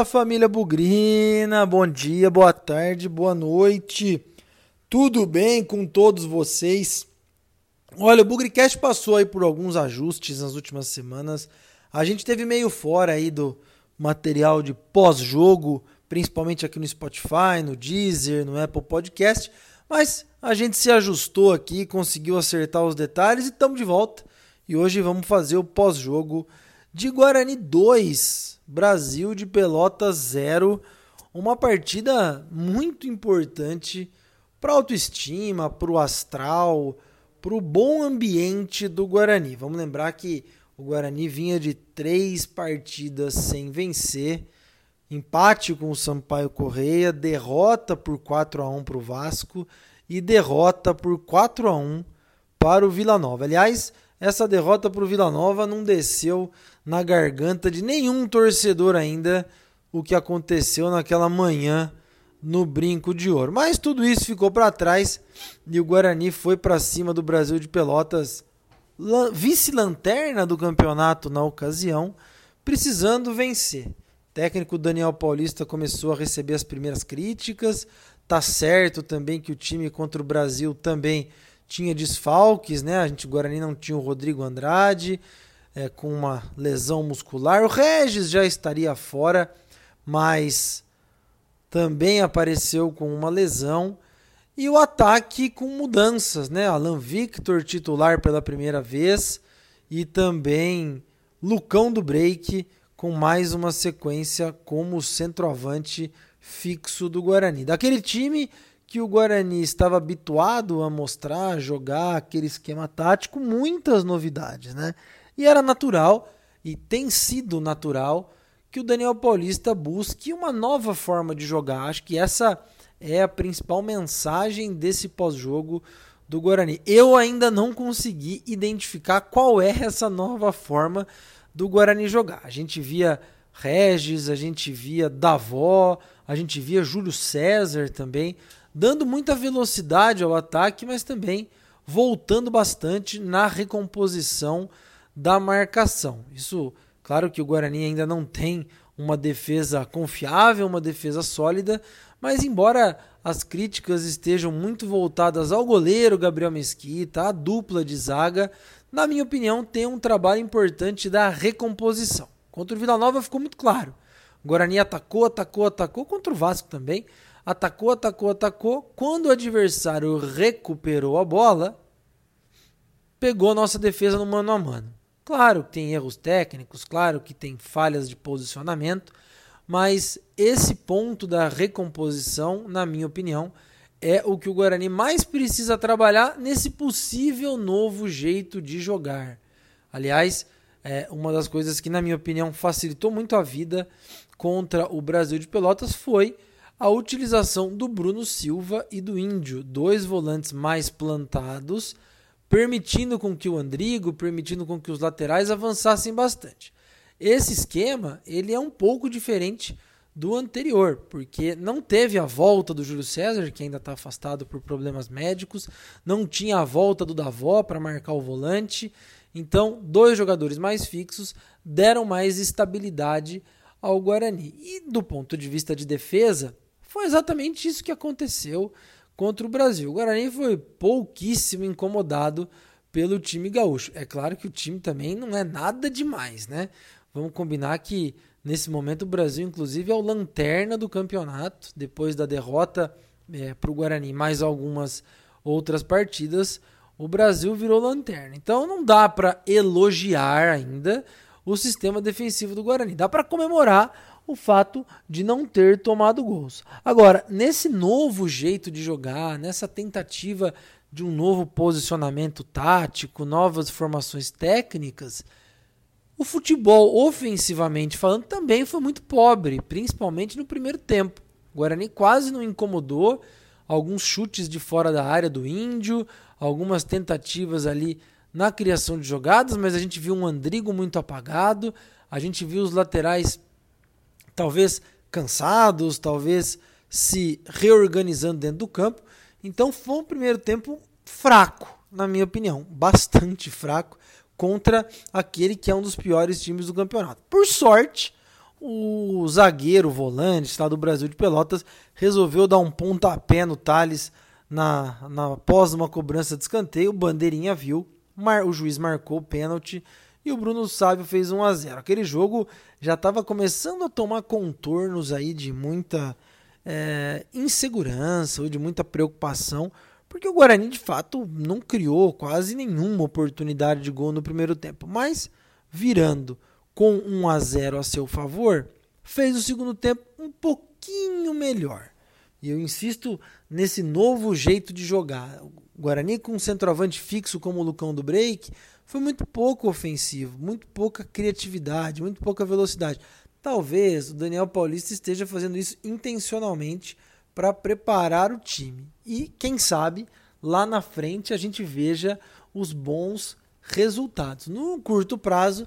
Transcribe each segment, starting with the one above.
Fala família Bugrina, bom dia, boa tarde, boa noite. Tudo bem com todos vocês? Olha, o Bugricast passou aí por alguns ajustes nas últimas semanas. A gente teve meio fora aí do material de pós-jogo, principalmente aqui no Spotify, no Deezer, no Apple Podcast, mas a gente se ajustou aqui, conseguiu acertar os detalhes e estamos de volta. E hoje vamos fazer o pós-jogo de Guarani 2, Brasil de Pelotas 0. Uma partida muito importante para a autoestima, para o astral, para o bom ambiente do Guarani. Vamos lembrar que o Guarani vinha de três partidas sem vencer, empate com o Sampaio Correia, derrota por 4 a 1 para o Vasco e derrota por 4 a 1 para o Vila Nova. Aliás, essa derrota para o Vila Nova não desceu na garganta de nenhum torcedor ainda o que aconteceu naquela manhã no Brinco de Ouro. Mas tudo isso ficou para trás e o Guarani foi para cima do Brasil de Pelotas, vice-lanterna do campeonato na ocasião, precisando vencer. Técnico Daniel Paulista começou a receber as primeiras críticas. Tá certo também que o time contra o Brasil também tinha desfalques, né? A gente, o Guarani não tinha o Rodrigo Andrade é, com uma lesão muscular. O Regis já estaria fora, mas também apareceu com uma lesão. E o ataque com mudanças, né? Alan Victor titular pela primeira vez e também Lucão do Break com mais uma sequência como centroavante fixo do Guarani. Daquele time que o Guarani estava habituado a mostrar, jogar aquele esquema tático, muitas novidades, né? E era natural, e tem sido natural, que o Daniel Paulista busque uma nova forma de jogar. Acho que essa é a principal mensagem desse pós-jogo do Guarani. Eu ainda não consegui identificar qual é essa nova forma do Guarani jogar. A gente via Regis, a gente via Davó, a gente via Júlio César também dando muita velocidade ao ataque, mas também voltando bastante na recomposição da marcação. Isso, claro que o Guarani ainda não tem uma defesa confiável, uma defesa sólida, mas embora as críticas estejam muito voltadas ao goleiro Gabriel Mesquita, à dupla de zaga, na minha opinião, tem um trabalho importante da recomposição. Contra o Vila Nova ficou muito claro. O Guarani atacou, atacou, atacou, contra o Vasco também, atacou, atacou, atacou. Quando o adversário recuperou a bola, pegou nossa defesa no mano a mano. Claro que tem erros técnicos, claro que tem falhas de posicionamento, mas esse ponto da recomposição, na minha opinião, é o que o Guarani mais precisa trabalhar nesse possível novo jeito de jogar. Aliás, é uma das coisas que, na minha opinião, facilitou muito a vida contra o Brasil de Pelotas foi a utilização do Bruno Silva e do Índio, dois volantes mais plantados, permitindo com que o Andrigo, permitindo com que os laterais avançassem bastante. Esse esquema, ele é um pouco diferente do anterior, porque não teve a volta do Júlio César, que ainda está afastado por problemas médicos, não tinha a volta do Davó para marcar o volante, então dois jogadores mais fixos deram mais estabilidade ao Guarani. E do ponto de vista de defesa, foi exatamente isso que aconteceu contra o Brasil. O Guarani foi pouquíssimo incomodado pelo time gaúcho. É claro que o time também não é nada demais, né? Vamos combinar que nesse momento o Brasil, inclusive, é o lanterna do campeonato, depois da derrota é, para o Guarani, mais algumas outras partidas, o Brasil virou lanterna. Então não dá para elogiar ainda o sistema defensivo do Guarani. Dá para comemorar o fato de não ter tomado gols. Agora, nesse novo jeito de jogar, nessa tentativa de um novo posicionamento tático, novas formações técnicas, o futebol, ofensivamente falando, também foi muito pobre, principalmente no primeiro tempo. O Guarani quase não incomodou, alguns chutes de fora da área do Índio, algumas tentativas ali na criação de jogadas, mas a gente viu um Andrigo muito apagado, a gente viu os laterais talvez cansados, talvez se reorganizando dentro do campo. Então foi um primeiro tempo fraco, na minha opinião, bastante fraco contra aquele que é um dos piores times do campeonato. Por sorte, o zagueiro volante lá do Brasil de Pelotas resolveu dar um pontapé no Thales na, na após uma cobrança de escanteio. O Bandeirinha viu, mar, o juiz marcou o pênalti e o Bruno Sávio fez 1 a 0 Aquele jogo já estava começando a tomar contornos aí de muita é, insegurança ou de muita preocupação, porque o Guarani de fato não criou quase nenhuma oportunidade de gol no primeiro tempo, mas virando com 1 a 0 a seu favor, fez o segundo tempo um pouquinho melhor. E eu insisto nesse novo jeito de jogar. O Guarani com um centroavante fixo como o Lucão do Break foi muito pouco ofensivo, muito pouca criatividade, muito pouca velocidade. Talvez o Daniel Paulista esteja fazendo isso intencionalmente para preparar o time. E quem sabe lá na frente a gente veja os bons resultados. No curto prazo,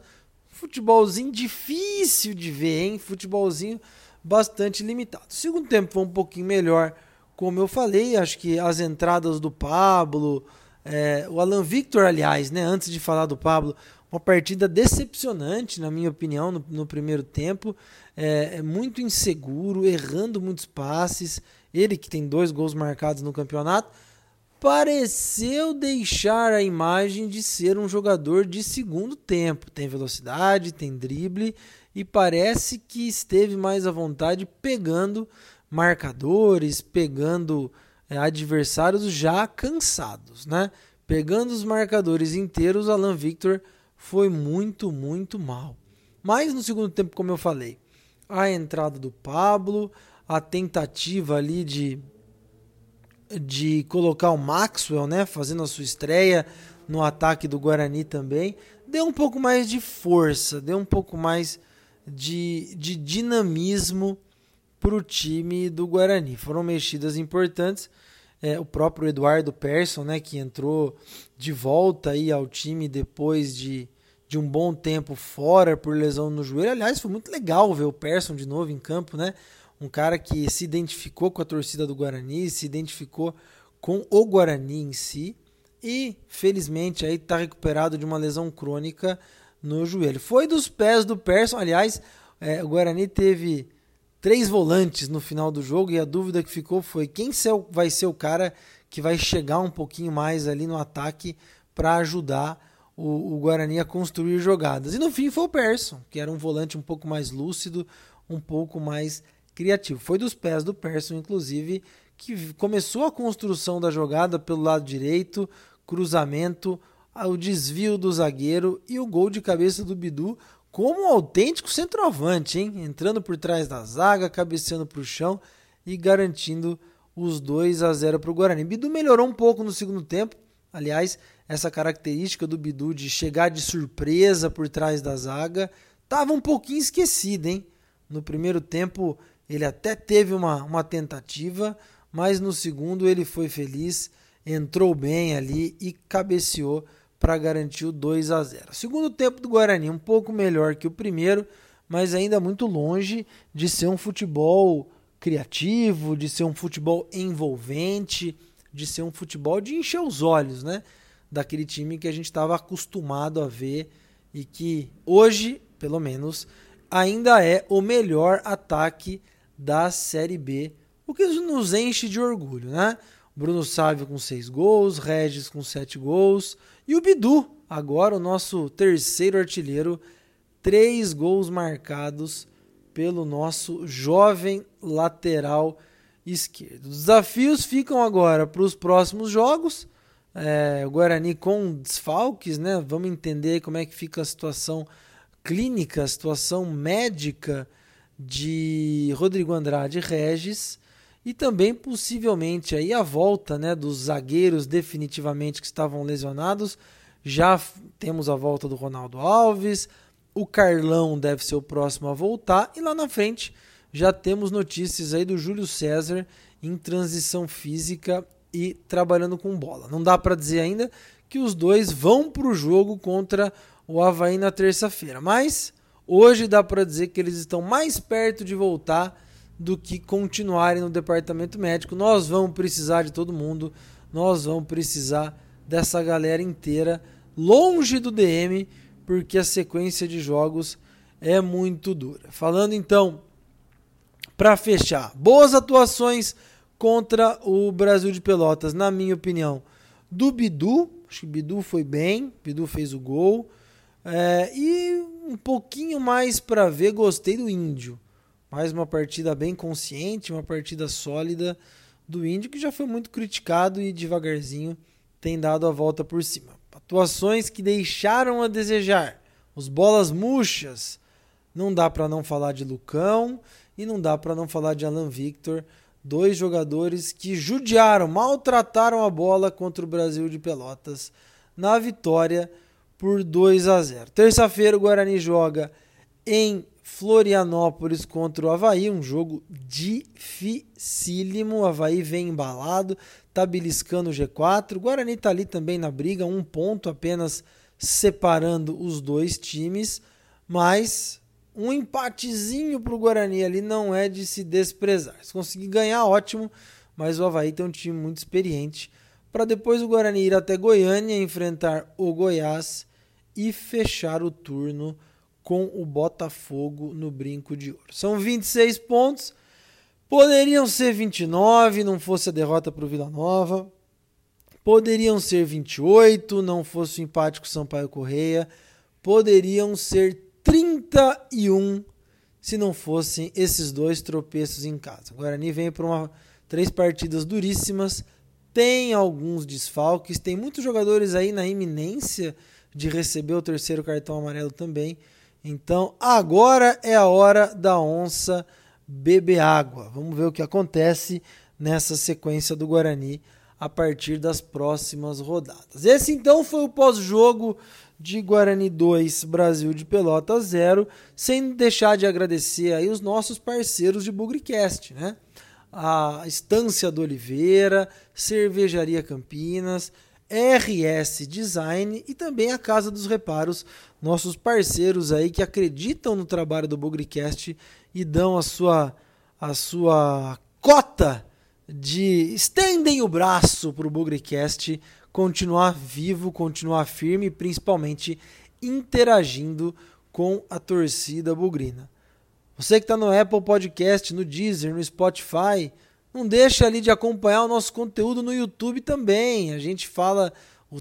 futebolzinho difícil de ver, hein? Futebolzinho bastante limitado. Segundo tempo foi um pouquinho melhor, como eu falei. Acho que as entradas do Pablo, é, o Alan Victor, aliás, né? Antes de falar do Pablo, uma partida decepcionante, na minha opinião, no, no primeiro tempo. É, é, muito inseguro, errando muitos passes. Ele que tem dois gols marcados no campeonato, pareceu deixar a imagem de ser um jogador de segundo tempo. Tem velocidade, tem drible e parece que esteve mais à vontade pegando marcadores, pegando é, adversários já cansados, né? Pegando os marcadores inteiros, Alan Victor foi muito, muito mal. Mas no segundo tempo, como eu falei, a entrada do Pablo, a tentativa ali de de colocar o Maxwell, né, fazendo a sua estreia no ataque do Guarani também, deu um pouco mais de força, deu um pouco mais de, de dinamismo para o time do Guarani. Foram mexidas importantes. É, o próprio Eduardo Persson, né, que entrou de volta aí ao time depois de de um bom tempo fora por lesão no joelho. Aliás, foi muito legal ver o Persson de novo em campo, né? Um cara que se identificou com a torcida do Guarani, se identificou com o Guarani em si e felizmente aí está recuperado de uma lesão crônica no joelho. Foi dos pés do Persson, aliás, é, o Guarani teve três volantes no final do jogo e a dúvida que ficou foi quem vai ser o cara que vai chegar um pouquinho mais ali no ataque para ajudar o, o, Guarani a construir jogadas. E no fim foi o Persson, que era um volante um pouco mais lúcido, um pouco mais criativo. Foi dos pés do Persson, inclusive, que começou a construção da jogada pelo lado direito, cruzamento, o desvio do zagueiro e o gol de cabeça do Bidu como um autêntico centroavante, hein? entrando por trás da zaga, cabeceando para o chão e garantindo os 2 a 0 para o Guarani. Bidu melhorou um pouco no segundo tempo, aliás, essa característica do Bidu de chegar de surpresa por trás da zaga, estava um pouquinho esquecida, hein? No primeiro tempo ele até teve uma, uma tentativa, mas no segundo ele foi feliz, entrou bem ali e cabeceou para garantir o 2 a 0. Segundo tempo do Guarani um pouco melhor que o primeiro, mas ainda muito longe de ser um futebol criativo, de ser um futebol envolvente, de ser um futebol de encher os olhos, né? daquele time que a gente estava acostumado a ver e que hoje, pelo menos, ainda é o melhor ataque da Série B, o que nos enche de orgulho, né? Bruno Sávio com seis gols, Regis com sete gols e o Bidu, agora o nosso terceiro artilheiro, três gols marcados pelo nosso jovem lateral esquerdo. Os desafios ficam agora para os próximos jogos é, o Guarani com desfalques, né? Vamos entender como é que fica a situação clínica, a situação médica de Rodrigo Andrade Regis e também possivelmente aí a volta, né, dos zagueiros definitivamente que estavam lesionados. Já temos a volta do Ronaldo Alves, o Carlão deve ser o próximo a voltar e lá na frente já temos notícias aí do Júlio César em transição física e trabalhando com bola. Não dá para dizer ainda que os dois vão para o jogo contra o Havaí na terça-feira, mas hoje dá para dizer que eles estão mais perto de voltar do que continuarem no departamento médico. Nós vamos precisar de todo mundo, nós vamos precisar dessa galera inteira longe do DM, porque a sequência de jogos é muito dura. Falando então, para fechar, boas atuações contra o Brasil de Pelotas, na minha opinião, do Bidu. Acho que Bidu foi bem, Bidu fez o gol. É, e um pouquinho mais para ver, gostei do Índio. Mais uma partida bem consciente, uma partida sólida do Índio, que já foi muito criticado e devagarzinho tem dado a volta por cima. Atuações que deixaram a desejar. Os bolas murchas. Não dá para não falar de Lucão e não dá para não falar de Alan Victor, dois jogadores que judiaram, maltrataram a bola contra o Brasil de Pelotas na vitória por 2 a 0. Terça-feira o Guarani joga em Florianópolis contra o Havaí, um jogo dificílimo. O Havaí vem embalado, tá beliscando o G4. O Guarani tá ali também na briga, um ponto apenas separando os dois times, mas um empatezinho para o Guarani ali não é de se desprezar. Se conseguir ganhar, ótimo, mas o Havaí tem um time muito experiente para depois o Guarani ir até Goiânia enfrentar o Goiás e fechar o turno com o Botafogo no brinco de ouro. São 26 pontos, poderiam ser 29, não fosse a derrota para o Vila Nova. Poderiam ser 28, não fosse o empate com o Sampaio Correia. Poderiam ser 31 se não fossem esses dois tropeços em casa. O Guarani vem para três partidas duríssimas, tem alguns desfalques, tem muitos jogadores aí na iminência de receber o terceiro cartão amarelo também. Então agora é a hora da onça beber água. Vamos ver o que acontece nessa sequência do Guarani a partir das próximas rodadas. Esse então foi o pós-jogo de Guarani 2, Brasil de Pelota 0, sem deixar de agradecer aí os nossos parceiros de Bugricast, né? A Estância do Oliveira, Cervejaria Campinas, RS Design e também a Casa dos Reparos, nossos parceiros aí que acreditam no trabalho do Bugricast e dão a sua, a sua cota de estendem o braço para o Bugricast continuar vivo, continuar firme e principalmente interagindo com a torcida bugrina. Você que está no Apple Podcast, no Deezer, no Spotify, não deixa ali de acompanhar o nosso conteúdo no YouTube também. A gente fala,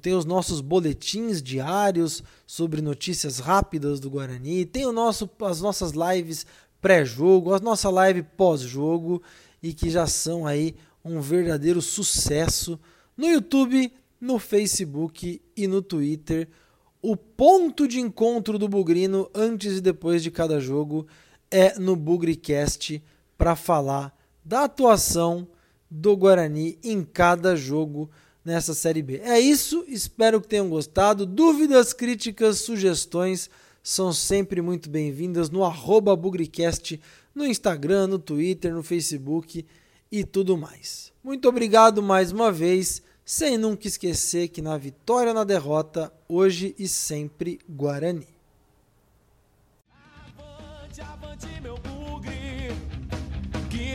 tem os nossos boletins diários sobre notícias rápidas do Guarani, tem o nosso, as nossas lives pré-jogo, a nossa live pós-jogo e que já são aí um verdadeiro sucesso no YouTube, no Facebook e no Twitter. O ponto de encontro do Bugrino antes e depois de cada jogo é no Bugricast para falar da atuação do Guarani em cada jogo nessa Série B. É isso, espero que tenham gostado. Dúvidas, críticas, sugestões são sempre muito bem-vindas no arroba Bugricast, no Instagram, no Twitter, no Facebook e tudo mais. Muito obrigado mais uma vez, sem nunca esquecer que na vitória ou na derrota, hoje e sempre Guarani.